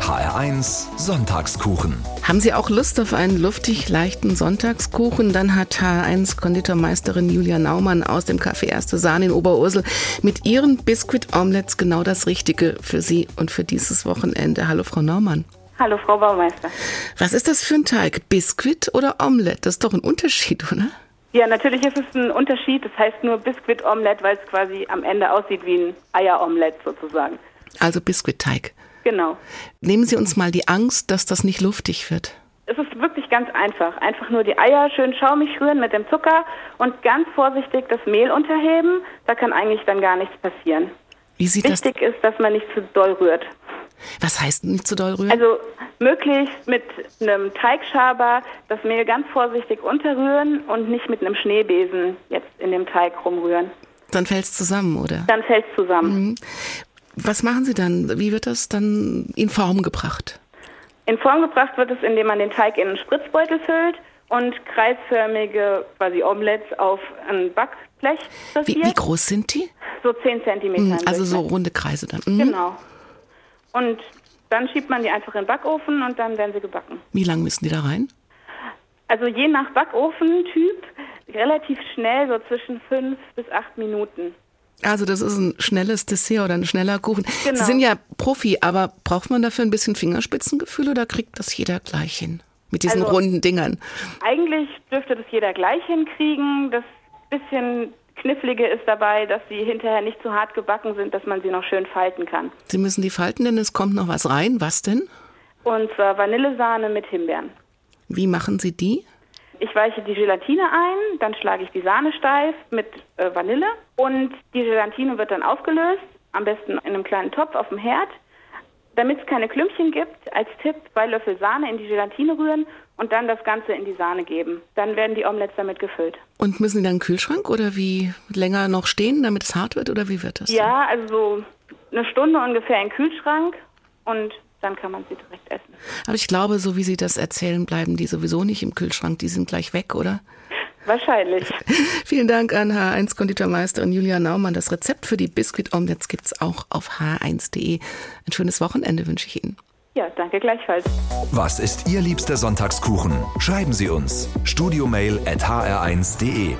HR1 Sonntagskuchen. Haben Sie auch Lust auf einen luftig leichten Sonntagskuchen? Dann hat HR1 Konditormeisterin Julia Naumann aus dem Café Erste Sahne in Oberursel mit ihren Biscuit Omelettes genau das Richtige für Sie und für dieses Wochenende. Hallo Frau Naumann. Hallo Frau Baumeister. Was ist das für ein Teig? Biscuit oder Omelette? Das ist doch ein Unterschied, oder? Ja, natürlich ist es ein Unterschied. Das heißt nur Biscuit Omelette, weil es quasi am Ende aussieht wie ein Eieromelette sozusagen. Also Biskuitteig. Genau. Nehmen Sie uns mal die Angst, dass das nicht luftig wird. Es ist wirklich ganz einfach. Einfach nur die Eier schön schaumig rühren mit dem Zucker und ganz vorsichtig das Mehl unterheben. Da kann eigentlich dann gar nichts passieren. Wie sieht Wichtig das? ist, dass man nicht zu doll rührt. Was heißt nicht zu doll rühren? Also möglichst mit einem Teigschaber das Mehl ganz vorsichtig unterrühren und nicht mit einem Schneebesen jetzt in dem Teig rumrühren. Dann fällt es zusammen, oder? Dann fällt es zusammen. Was machen Sie dann? Wie wird das dann in Form gebracht? In Form gebracht wird es, indem man den Teig in einen Spritzbeutel füllt und kreisförmige quasi Omelettes auf ein Backblech Wie, wie groß sind die? So 10 Zentimeter. Mhm, im Also so runde Kreise dann. Mhm. Genau. Und dann schiebt man die einfach in den Backofen und dann werden sie gebacken. Wie lang müssen die da rein? Also je nach Backofentyp relativ schnell, so zwischen fünf bis acht Minuten. Also das ist ein schnelles Dessert oder ein schneller Kuchen. Genau. Sie sind ja Profi, aber braucht man dafür ein bisschen Fingerspitzengefühl oder kriegt das jeder gleich hin? Mit diesen Also- runden Dingern. Eigentlich dürfte das jeder gleich hinkriegen. Das bisschen Knifflige ist dabei, dass sie hinterher nicht zu hart gebacken sind, dass man sie noch schön falten kann. Sie müssen die falten, denn es kommt noch was rein. Was denn? Und zwar Vanillesahne mit Himbeeren. Wie machen Sie die? Ich weiche die Gelatine ein, dann schlage ich die Sahne steif mit äh, Vanille und die Gelatine wird dann aufgelöst, am besten in einem kleinen Topf auf dem Herd. Damit es keine Klümpchen gibt, als Tipp zwei Löffel Sahne in die Gelatine rühren und dann das Ganze in die Sahne geben. Dann werden die Omelettes damit gefüllt. Und müssen die dann im Kühlschrank oder wie länger noch stehen, damit es hart wird oder wie wird das? Ja, also so eine Stunde ungefähr den Kühlschrank und dann kann man sie direkt essen. Aber ich glaube, so wie Sie das erzählen, bleiben die sowieso nicht im Kühlschrank. Die sind gleich weg, oder? Wahrscheinlich. Vielen Dank an H1 Konditormeisterin Julia Naumann. Das Rezept für die Biscuit Omelettes gibt's auch auf h1.de. Ein schönes Wochenende wünsche ich Ihnen. Ja, danke gleichfalls. Was ist Ihr liebster Sonntagskuchen? Schreiben Sie uns. Studiomail at hr1.de.